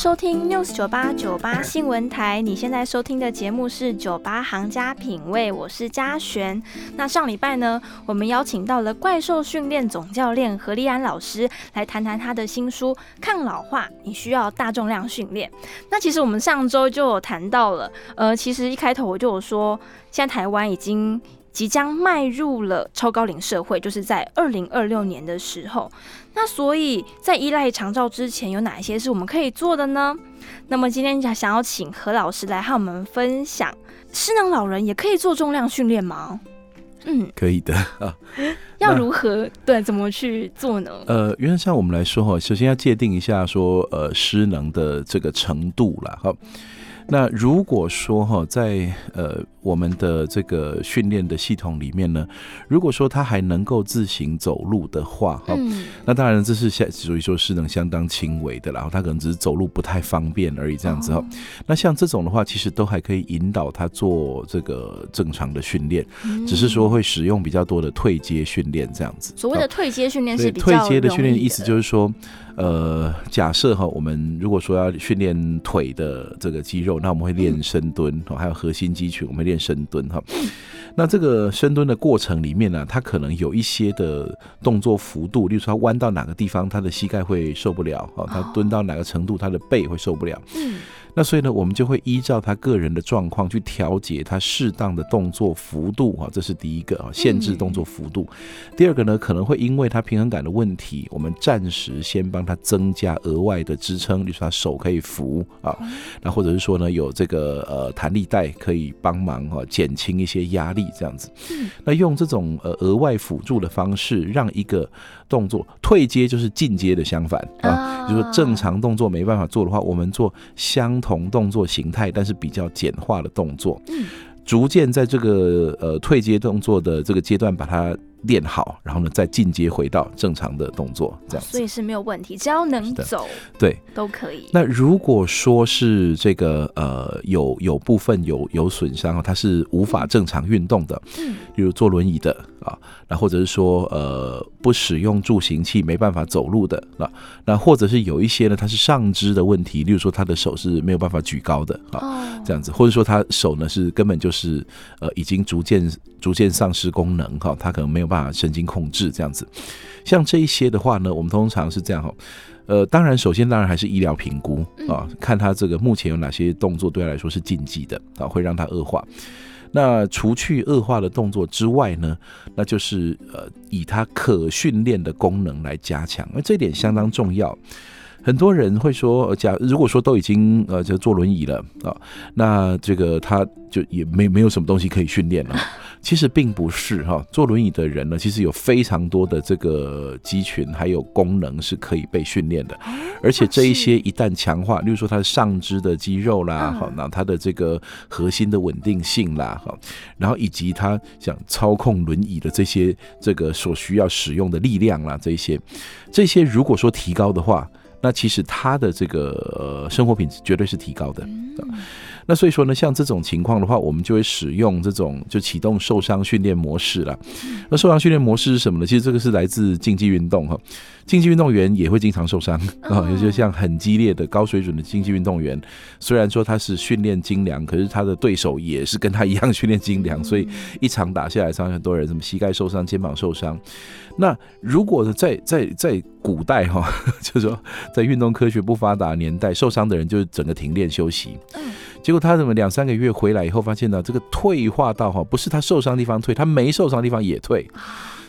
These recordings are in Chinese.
收听 News 九八九八新闻台。你现在收听的节目是《酒吧行家品味》，我是嘉璇。那上礼拜呢，我们邀请到了怪兽训练总教练何立安老师来谈谈他的新书《抗老化：你需要大重量训练》。那其实我们上周就有谈到了，呃，其实一开头我就有说，现在台湾已经。即将迈入了超高龄社会，就是在二零二六年的时候。那所以在依赖长照之前，有哪一些是我们可以做的呢？那么今天想想要请何老师来和我们分享，失能老人也可以做重量训练吗？嗯，可以的啊。要如何对怎么去做呢？呃，原则上我们来说哈，首先要界定一下说呃失能的这个程度了哈。那如果说哈，在呃我们的这个训练的系统里面呢，如果说他还能够自行走路的话，哈，那当然这是相所以说是能相当轻微的，然后他可能只是走路不太方便而已，这样子哈。那像这种的话，其实都还可以引导他做这个正常的训练，只是说会使用比较多的退阶训练这样子。所谓的退阶训练是退阶的训练，意思就是说。呃，假设哈，我们如果说要训练腿的这个肌肉，那我们会练深蹲，还有核心肌群，我们练深蹲哈。那这个深蹲的过程里面呢，它可能有一些的动作幅度，例如说弯到哪个地方，他的膝盖会受不了，哈，他蹲到哪个程度，他的背会受不了。嗯。那所以呢，我们就会依照他个人的状况去调节他适当的动作幅度啊，这是第一个啊，限制动作幅度。第二个呢，可能会因为他平衡感的问题，我们暂时先帮他增加额外的支撑，比如说他手可以扶啊，那或者是说呢，有这个呃弹力带可以帮忙哈，减轻一些压力这样子。那用这种呃额外辅助的方式，让一个动作退阶就是进阶的相反啊，就是说正常动作没办法做的话，我们做相同动作形态，但是比较简化的动作，嗯，逐渐在这个呃退阶动作的这个阶段把它练好，然后呢再进阶回到正常的动作，这样，所以是没有问题，只要能走，对，都可以。那如果说是这个呃有有部分有有损伤，它是无法正常运动的，嗯，比如坐轮椅的。啊，那或者是说，呃，不使用助行器没办法走路的啊，那或者是有一些呢，它是上肢的问题，例如说他的手是没有办法举高的啊，这样子，或者说他手呢是根本就是呃已经逐渐逐渐丧失功能哈，他可能没有办法神经控制这样子，像这一些的话呢，我们通常是这样哈，呃，当然首先当然还是医疗评估啊，看他这个目前有哪些动作对他来说是禁忌的啊，会让他恶化。那除去恶化的动作之外呢，那就是呃，以他可训练的功能来加强，而这点相当重要。很多人会说，假如果说都已经呃就坐轮椅了啊，那这个他就也没没有什么东西可以训练了。其实并不是哈，坐轮椅的人呢，其实有非常多的这个肌群还有功能是可以被训练的，而且这一些一旦强化，例如说他的上肢的肌肉啦，好，那他的这个核心的稳定性啦，好，然后以及他想操控轮椅的这些这个所需要使用的力量啦，这些这些如果说提高的话。那其实他的这个呃生活品质绝对是提高的。那所以说呢，像这种情况的话，我们就会使用这种就启动受伤训练模式了。那受伤训练模式是什么呢？其实这个是来自竞技运动哈。竞技运动员也会经常受伤啊，也就像很激烈的高水准的竞技运动员，虽然说他是训练精良，可是他的对手也是跟他一样训练精良，所以一场打下来，伤很多人，什么膝盖受伤、肩膀受伤。那如果在在在古代哈，就是说在运动科学不发达年代，受伤的人就是整个停练休息。嗯，结果他怎么两三个月回来以后，发现呢，这个退化到哈，不是他受伤地方退，他没受伤地方也退。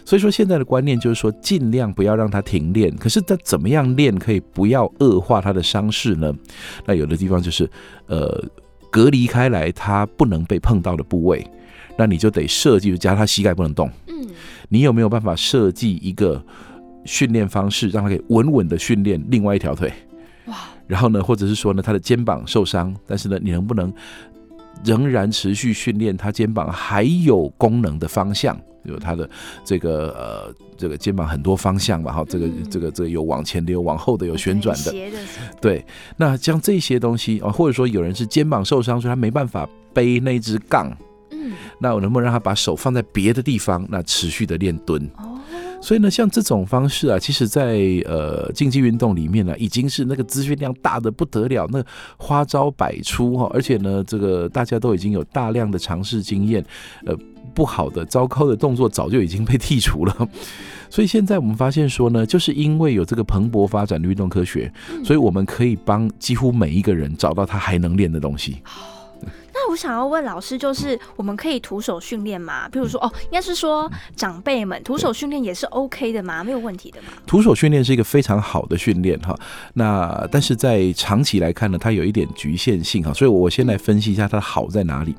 所以说，现在的观念就是说，尽量不要让他停练。可是他怎么样练可以不要恶化他的伤势呢？那有的地方就是，呃，隔离开来他不能被碰到的部位，那你就得设计，加他膝盖不能动。嗯，你有没有办法设计一个训练方式，让他可以稳稳的训练另外一条腿。哇！然后呢，或者是说呢，他的肩膀受伤，但是呢，你能不能仍然持续训练他肩膀还有功能的方向？有他的这个呃，这个肩膀很多方向吧，哈，这个这个这个有往前的，有往后的，有旋转的，对。那像这些东西啊，或者说有人是肩膀受伤，所以他没办法背那只杠，嗯，那我能不能让他把手放在别的地方，那持续的练蹲？所以呢，像这种方式啊，其实，在呃竞技运动里面呢，已经是那个资讯量大的不得了，那花招百出哈，而且呢，这个大家都已经有大量的尝试经验，呃，不好的、糟糕的动作早就已经被剔除了。所以现在我们发现说呢，就是因为有这个蓬勃发展的运动科学，所以我们可以帮几乎每一个人找到他还能练的东西。那我想要问老师，就是我们可以徒手训练吗？比如说，哦，应该是说长辈们徒手训练也是 OK 的吗？没有问题的吗？徒手训练是一个非常好的训练哈。那但是在长期来看呢，它有一点局限性哈。所以我先来分析一下它的好在哪里。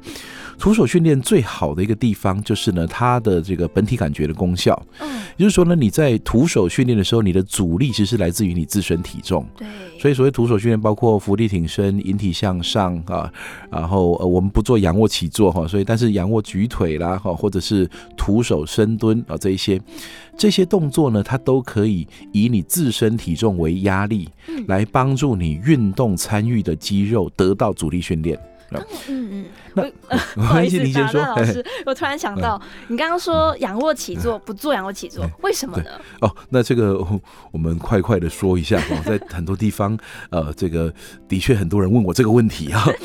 徒手训练最好的一个地方就是呢，它的这个本体感觉的功效。嗯，也就是说呢，你在徒手训练的时候，你的阻力其实来自于你自身体重。对。所以所谓徒手训练，包括伏地挺身、引体向上啊，然后呃，我们不做仰卧起坐哈，所以但是仰卧举腿啦哈，或者是徒手深蹲啊这一些，这些动作呢，它都可以以你自身体重为压力，来帮助你运动参与的肌肉得到阻力训练。嗯嗯，那 不好意思，打断老师，我突然想到，你刚刚说仰卧起坐不做仰卧起坐，为什么呢？哦，那这个我们快快的说一下哦，在很多地方，呃，这个的确很多人问我这个问题啊。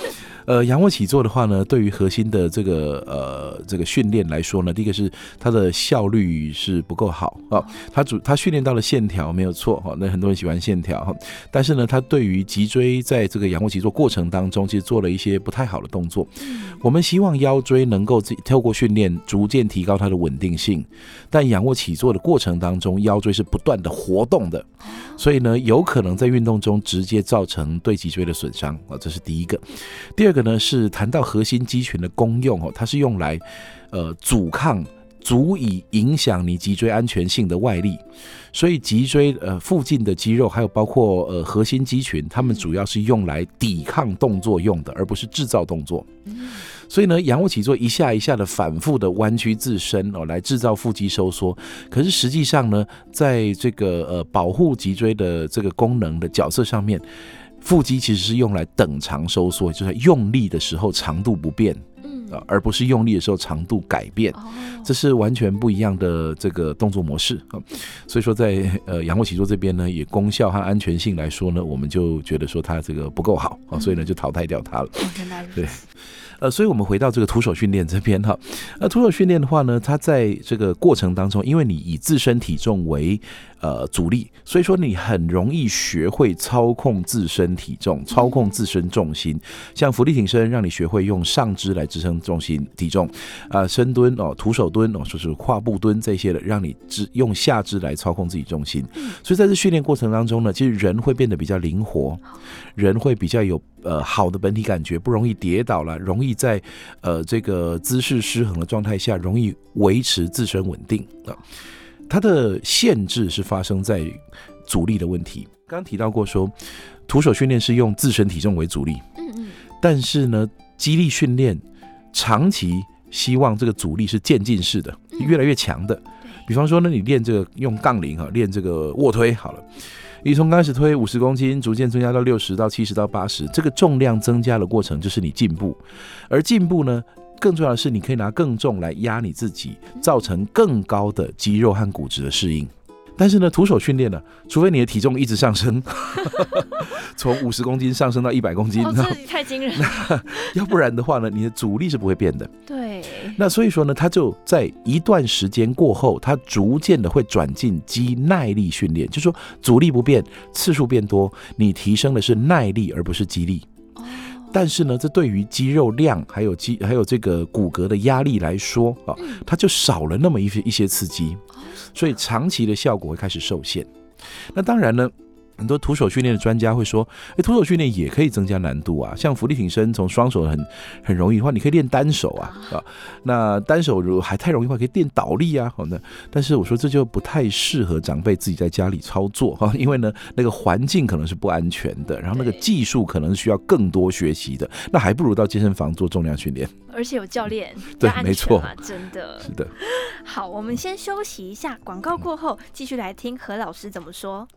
呃，仰卧起坐的话呢，对于核心的这个呃这个训练来说呢，第一个是它的效率是不够好啊。它主它训练到了线条没有错哈，那很多人喜欢线条哈，但是呢，它对于脊椎在这个仰卧起坐过程当中，其实做了一些不太好的动作。我们希望腰椎能够透过训练逐渐提高它的稳定性，但仰卧起坐的过程当中，腰椎是不断的活动的，所以呢，有可能在运动中直接造成对脊椎的损伤啊，这是第一个。第二个。个呢是谈到核心肌群的功用哦，它是用来呃阻抗足以影响你脊椎安全性的外力，所以脊椎呃附近的肌肉还有包括呃核心肌群，它们主要是用来抵抗动作用的，而不是制造动作。所以呢，仰卧起坐一下一下的反复的弯曲自身哦，来制造腹肌收缩。可是实际上呢，在这个呃保护脊椎的这个功能的角色上面。腹肌其实是用来等长收缩，就是用力的时候长度不变，嗯啊，而不是用力的时候长度改变，这是完全不一样的这个动作模式啊。所以说，在呃仰卧起坐这边呢，以功效和安全性来说呢，我们就觉得说它这个不够好啊，所以呢就淘汰掉它了。对。呃，所以我们回到这个徒手训练这边哈，呃，徒手训练的话呢，它在这个过程当中，因为你以自身体重为呃阻力，所以说你很容易学会操控自身体重，操控自身重心。像浮力挺身，让你学会用上肢来支撑重心体重啊，深蹲哦，徒手蹲哦，说是跨步蹲这些的，让你只用下肢来操控自己重心。所以在这训练过程当中呢，其实人会变得比较灵活，人会比较有。呃，好的本体感觉不容易跌倒了，容易在呃这个姿势失衡的状态下，容易维持自身稳定啊。它的限制是发生在阻力的问题。刚提到过说，徒手训练是用自身体重为阻力，嗯嗯，但是呢，肌力训练长期希望这个阻力是渐进式的，越来越强的。比方说呢，你练这个用杠铃哈，练这个卧推好了。你从开始推五十公斤，逐渐增加到六十到七十到八十，这个重量增加的过程就是你进步。而进步呢，更重要的是你可以拿更重来压你自己，造成更高的肌肉和骨质的适应。但是呢，徒手训练呢，除非你的体重一直上升，从五十公斤上升到一百公斤，这太惊人了。要不然的话呢，你的阻力是不会变的。对。那所以说呢，它就在一段时间过后，它逐渐的会转进肌耐力训练，就说阻力不变，次数变多，你提升的是耐力而不是肌力。但是呢，这对于肌肉量还有肌还有这个骨骼的压力来说啊，它就少了那么一些一些刺激，所以长期的效果会开始受限。那当然呢，很多徒手训练的专家会说，哎，徒手训练也可以增加难度啊。像浮力挺身，从双手很很容易的话，你可以练单手啊啊。那单手如果还太容易的话，可以练倒立啊。好的，但是我说这就不太适合长辈自己在家里操作哈，因为呢，那个环境可能是不安全的，然后那个技术可能需要更多学习的，那还不如到健身房做重量训练，而且有教练，对，没错，真的是的。好，我们先休息一下，广告过后继续来听何老师怎么说。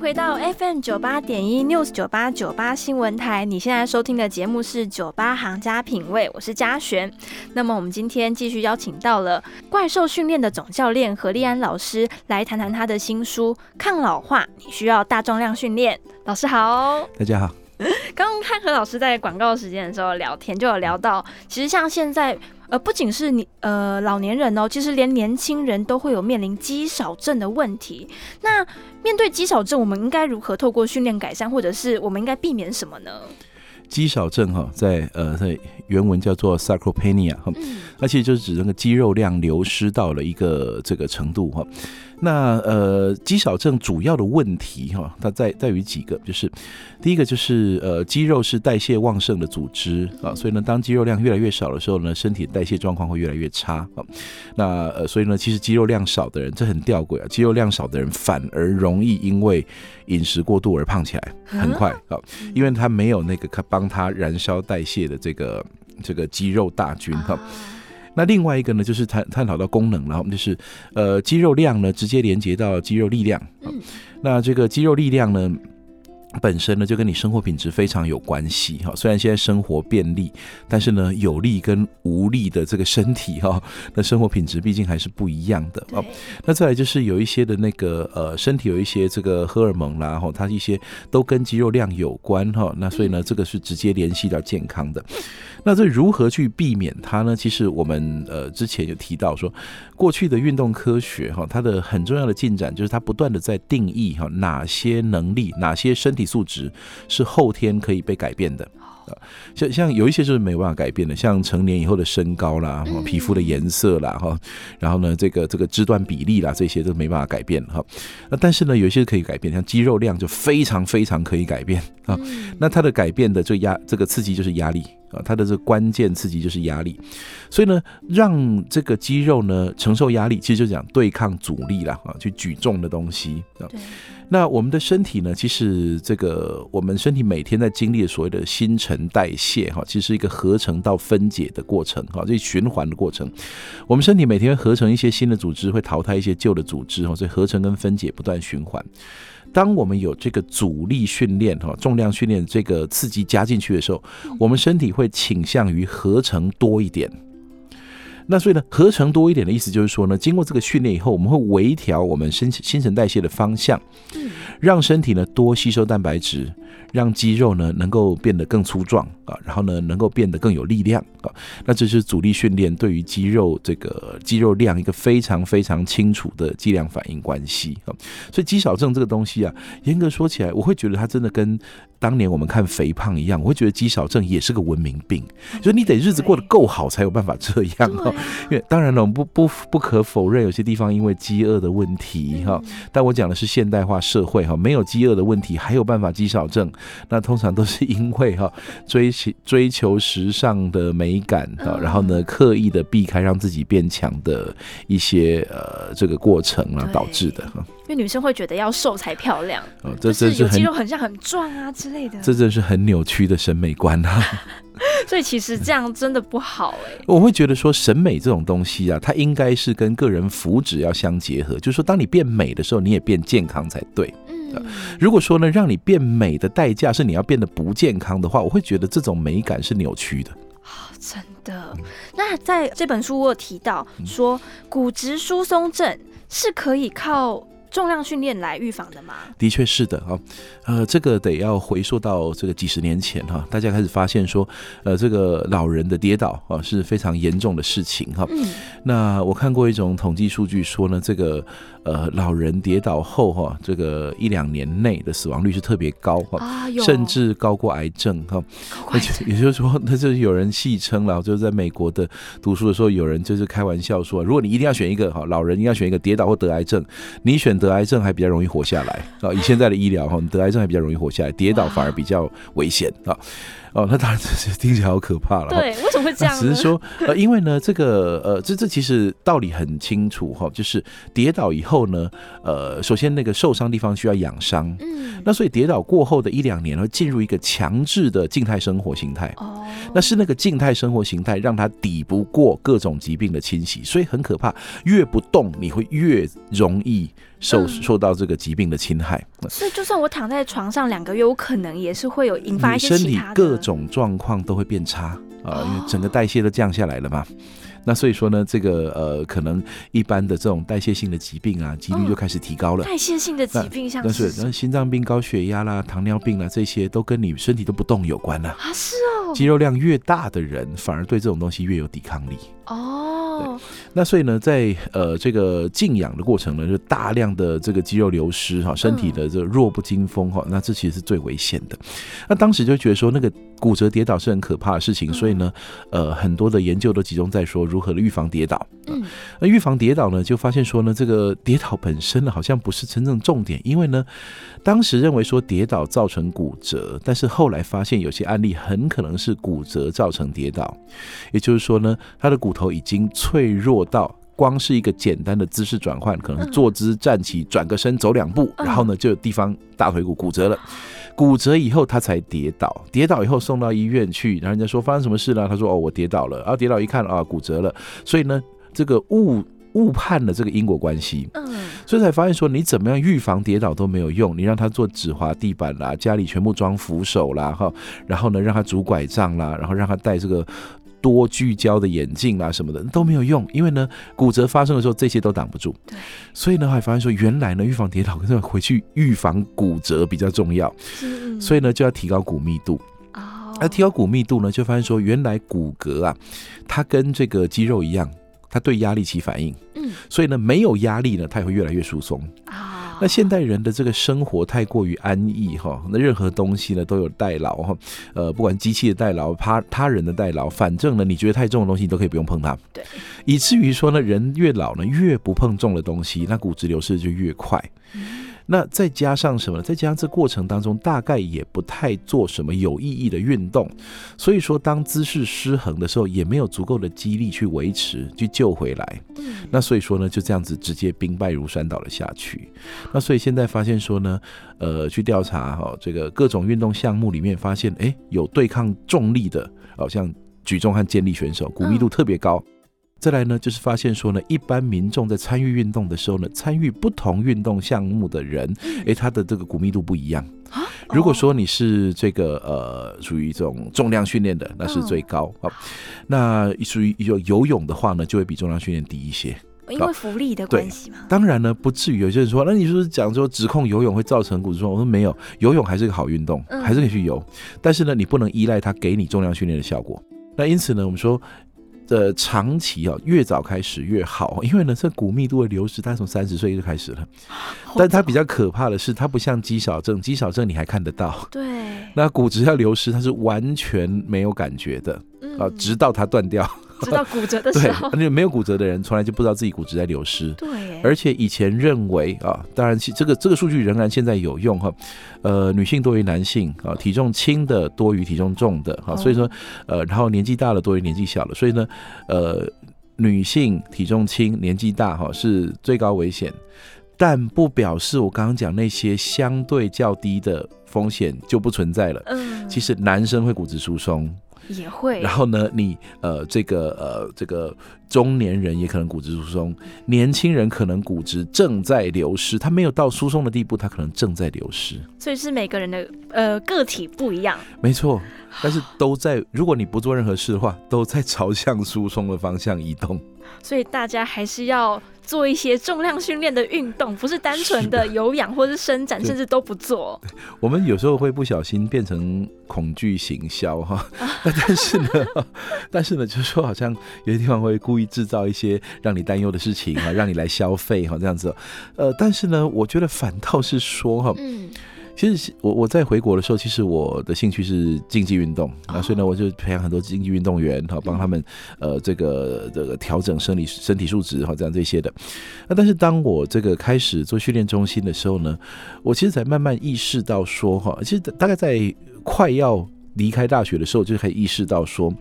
回到 FM 九八点一 News 九八九八新闻台。你现在收听的节目是酒吧行家品味，我是嘉璇。那么我们今天继续邀请到了怪兽训练的总教练何立安老师来谈谈他的新书《抗老化：你需要大重量训练》。老师好，大家好。刚刚看何老师在广告时间的时候聊天，就有聊到，其实像现在。呃，不仅是你呃老年人哦，其实连年轻人都会有面临肌少症的问题。那面对肌少症，我们应该如何透过训练改善，或者是我们应该避免什么呢？肌少症哈，在呃在原文叫做 sarcopenia 哈，那其实就是指那个肌肉量流失到了一个这个程度哈。那呃，肌少症主要的问题哈，它在在于几个，就是第一个就是呃，肌肉是代谢旺盛的组织啊，所以呢，当肌肉量越来越少的时候呢，身体代谢状况会越来越差啊。那呃，所以呢，其实肌肉量少的人，这很吊诡啊，肌肉量少的人反而容易因为饮食过度而胖起来，很快啊，因为他没有那个可帮他燃烧代谢的这个这个肌肉大军哈。那另外一个呢，就是探探讨到功能，然后就是呃肌肉量呢直接连接到肌肉力量。嗯，那这个肌肉力量呢？本身呢就跟你生活品质非常有关系哈，虽然现在生活便利，但是呢有力跟无力的这个身体哈，那生活品质毕竟还是不一样的哦。那再来就是有一些的那个呃身体有一些这个荷尔蒙啦哈，它一些都跟肌肉量有关哈，那所以呢这个是直接联系到健康的。那这如何去避免它呢？其实我们呃之前有提到说，过去的运动科学哈，它的很重要的进展就是它不断的在定义哈哪些能力哪些身体。素质是后天可以被改变的啊，像像有一些就是没办法改变的，像成年以后的身高啦、皮肤的颜色啦哈，然后呢这个这个肢段比例啦，这些都没办法改变哈。那但是呢，有一些可以改变，像肌肉量就非常非常可以改变啊。那它的改变的最压这个刺激就是压力啊，它的这个关键刺激就是压力。所以呢，让这个肌肉呢承受压力，其实就讲对抗阻力啦啊，去举重的东西啊。那我们的身体呢？其实这个我们身体每天在经历所谓的新陈代谢哈，其实是一个合成到分解的过程哈，这循环的过程。我们身体每天合成一些新的组织，会淘汰一些旧的组织哈，所以合成跟分解不断循环。当我们有这个阻力训练哈，重量训练这个刺激加进去的时候，我们身体会倾向于合成多一点。那所以呢，合成多一点的意思就是说呢，经过这个训练以后，我们会微调我们新新陈代谢的方向，让身体呢多吸收蛋白质。让肌肉呢能够变得更粗壮啊，然后呢能够变得更有力量啊，那这是阻力训练对于肌肉这个肌肉量一个非常非常清楚的剂量反应关系啊。所以肌少症这个东西啊，严格说起来，我会觉得它真的跟当年我们看肥胖一样，我会觉得肌少症也是个文明病，就你得日子过得够好才有办法这样哈。因为当然了，我们不不不可否认，有些地方因为饥饿的问题哈，但我讲的是现代化社会哈，没有饥饿的问题还有办法肌少症。那通常都是因为哈追求追求时尚的美感哈，然后呢刻意的避开让自己变强的一些呃这个过程啊导致的哈。因为女生会觉得要瘦才漂亮，这是有肌肉很像很壮啊之类的。这真是很扭曲的审美观啊！所以其实这样真的不好哎。我会觉得说审美这种东西啊，它应该是跟个人福祉要相结合，就是说当你变美的时候，你也变健康才对。如果说呢，让你变美的代价是你要变得不健康的话，我会觉得这种美感是扭曲的。真的。那在这本书我有提到说，骨质疏松症是可以靠重量训练来预防的吗？的确是的啊，呃，这个得要回溯到这个几十年前哈，大家开始发现说，呃，这个老人的跌倒啊是非常严重的事情哈。嗯，那我看过一种统计数据说呢，这个呃老人跌倒后哈，这个一两年内的死亡率是特别高哈，啊，甚至高过癌症哈。而且 也就是说，那就是有人戏称了，就是在美国的读书的时候，有人就是开玩笑说，如果你一定要选一个哈，老人一定要选一个跌倒或得癌症，你选得癌症还比较容易活下来啊。以现在的医疗哈，你得癌症还比较容易活下来，跌倒反而比较危险啊。哦，那当然这是听起来好可怕了。对，为什么会这样呢？只是说，呃，因为呢，这个呃，这这其实道理很清楚哈，就是跌倒以后呢，呃，首先那个受伤地方需要养伤，嗯，那所以跌倒过后的一两年会进入一个强制的静态生活形态。哦，那是那个静态生活形态让它抵不过各种疾病的侵袭，所以很可怕。越不动，你会越容易受嗯受到这个疾病的侵害。所以就算我躺在床上两个月，我可能也是会有引发一些身体各种状况都会变差啊，因为整个代谢都降下来了嘛。那所以说呢，这个呃，可能一般的这种代谢性的疾病啊，几率就开始提高了。代谢性的疾病，像但是是，那心脏病、高血压啦、糖尿病啦，这些都跟你身体都不动有关啦。啊，是哦，肌肉量越大的人，反而对这种东西越有抵抗力。哦，那所以呢，在呃这个静养的过程呢，就大量的这个肌肉流失哈，身体的这个弱不禁风哈，那这其实是最危险的。那当时就觉得说，那个骨折跌倒是很可怕的事情，所以呢，呃，很多的研究都集中在说如何的预防跌倒。嗯，那预防跌倒呢，就发现说呢，这个跌倒本身呢，好像不是真正重点，因为呢，当时认为说跌倒造成骨折，但是后来发现有些案例很可能是骨折造成跌倒，也就是说呢，他的骨头已经脆弱到。光是一个简单的姿势转换，可能坐姿站起、转个身、走两步，嗯然后呢，就有地方大腿骨骨折了。骨折以后，他才跌倒，跌倒以后送到医院去，然后人家说发生什么事了？他说：“哦，我跌倒了。”然后跌倒一看啊，骨折了。所以呢，这个误误判了这个因果关系，嗯，所以才发现说，你怎么样预防跌倒都没有用。你让他做止滑地板啦，家里全部装扶手啦，哈，然后呢，让他拄拐杖啦，然后让他戴这个。多聚焦的眼镜啊什么的都没有用，因为呢骨折发生的时候这些都挡不住。对，所以呢还发现说原来呢预防跌倒跟回去预防骨折比较重要，是，所以呢就要提高骨密度。哦，那提高骨密度呢，就发现说，原来骨骼啊，它跟这个肌肉一样，它对压力起反应，嗯。所以呢，没有压力呢，它也会越来越疏松。啊，那现代人的这个生活太过于安逸哈，那任何东西呢都有代劳哈，呃，不管机器的代劳、他他人的代劳，反正呢，你觉得太重的东西，你都可以不用碰它。对，以至于说呢，人越老呢，越不碰重的东西，那骨质流失就越快。那再加上什么呢？再加上这过程当中大概也不太做什么有意义的运动，所以说当姿势失衡的时候，也没有足够的肌力去维持、去救回来。嗯那所以说呢，就这样子直接兵败如山倒了下去。那所以现在发现说呢，呃，去调查哈、这个各种运动项目里面，发现哎有对抗重力的，好、像举重和健力选手，骨密度特别高。再来呢，就是发现说呢，一般民众在参与运动的时候呢，参与不同运动项目的人，诶，他的这个骨密度不一样。啊如果说你是这个呃属于这种重量训练的，那是最高啊。那属于有游泳的话呢，就会比重量训练低一些。因为浮力的关系嘛，当然呢，不至于有些人说，那你是不是讲说指控游泳会造成骨质疏松？我说没有，游泳还是个好运动，嗯还是可以去游。但是呢，你不能依赖它给你重量训练的效果。那因此呢，我们说。呃，长期啊，越早开始越好，因为呢，这骨密度的流失，它从三十岁就开始了。但它比较可怕的是，它不像肌少症，肌少症你还看得到，对，那骨质要流失，它是完全没有感觉的嗯啊，直到它断掉。知道骨折的对时候，，而且没有骨折的人，从来就不知道自己骨质在流失。对，而且以前认为啊，当然其这个这个数据仍然现在有用哈，呃，女性多于男性啊，体重轻的多于体重重的哈，哦所以说呃，然后年纪大了多于年纪小了，所以呢，呃，女性体重轻、年纪大哈是最高危险，但不表示我刚刚讲那些相对较低的风险就不存在了。嗯，其实男生会骨质疏松，也会，然后呢，你呃这个呃这个中年人也可能骨质疏松，年轻人可能骨质正在流失，他没有到疏松的地步，他可能正在流失。所以是每个人的呃个体不一样，没错，但是都在，如果你不做任何事的话，都在朝向疏松的方向移动。所以大家还是要做一些重量训练的运动，不是单纯的有氧或是伸展，甚至都不做。我们有时候会不小心变成恐惧行销哈，但是呢，但是呢，就是说好像有些地方会故意制造一些让你担忧的事情哈，让你来消费哈这样子。呃，但是呢，我觉得反倒是说哈。其实我我在回国的时候，其实我的兴趣是竞技运动啊，所以呢，我就培养很多竞技运动员，哈，帮他们呃这个这个调整生理身体素质哈，这样这些的。那但是当我这个开始做训练中心的时候呢，我其实才慢慢意识到说哈，其实大概在快要离开大学的时候，就可以意识到说，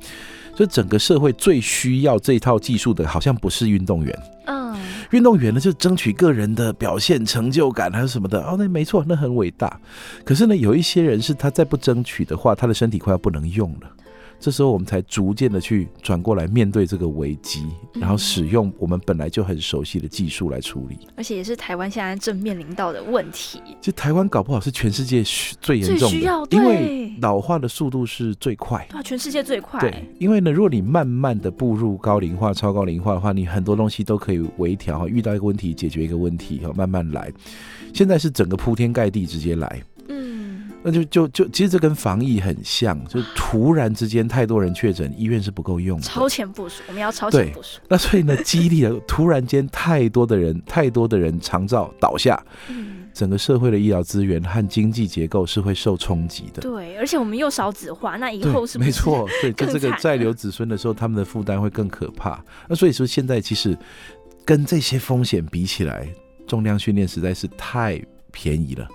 就整个社会最需要这套技术的，好像不是运动员。嗯运动员呢，就争取个人的表现成就感，还是什么的哦，那没错，那很伟大。可是呢，有一些人是他再不争取的话，他的身体快要不能用了。这时候我们才逐渐的去转过来面对这个危机，然后使用我们本来就很熟悉的技术来处理。而且也是台湾现在正面临到的问题。就台湾搞不好是全世界最严重的，因为老化的速度是最快。对，全世界最快。对，因为呢，如果你慢慢的步入高龄化、超高龄化的话，你很多东西都可以微调。遇到一个问题，解决一个问题，慢慢来。现在是整个铺天盖地直接来。那就就就，其实这跟防疫很像，就突然之间太多人确诊，医院是不够用，超前部署，我们要超前部署。那所以呢，激励了突然间太多的人，太多的人长照倒下，整个社会的医疗资源和经济结构是会受冲击的。对，而且我们又少子化，那以后是没错，对，就这个再留子孙的时候，他们的负担会更可怕。那所以说，现在其实跟这些风险比起来，重量训练实在是太便宜了，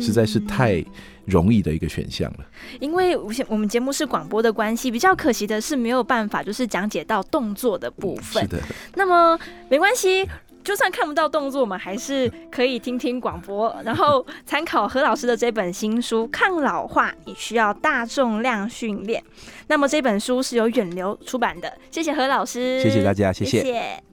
实在是太。容易的一个选项了，因为我们节目是广播的关系，比较可惜的是没有办法就是讲解到动作的部分。是的，那么没关系，就算看不到动作，我们还是可以听听广播，然后参考何老师的这本新书《抗老化你需要大重量训练》。那么这本书是由远流出版的，谢谢何老师，谢谢大家，谢谢。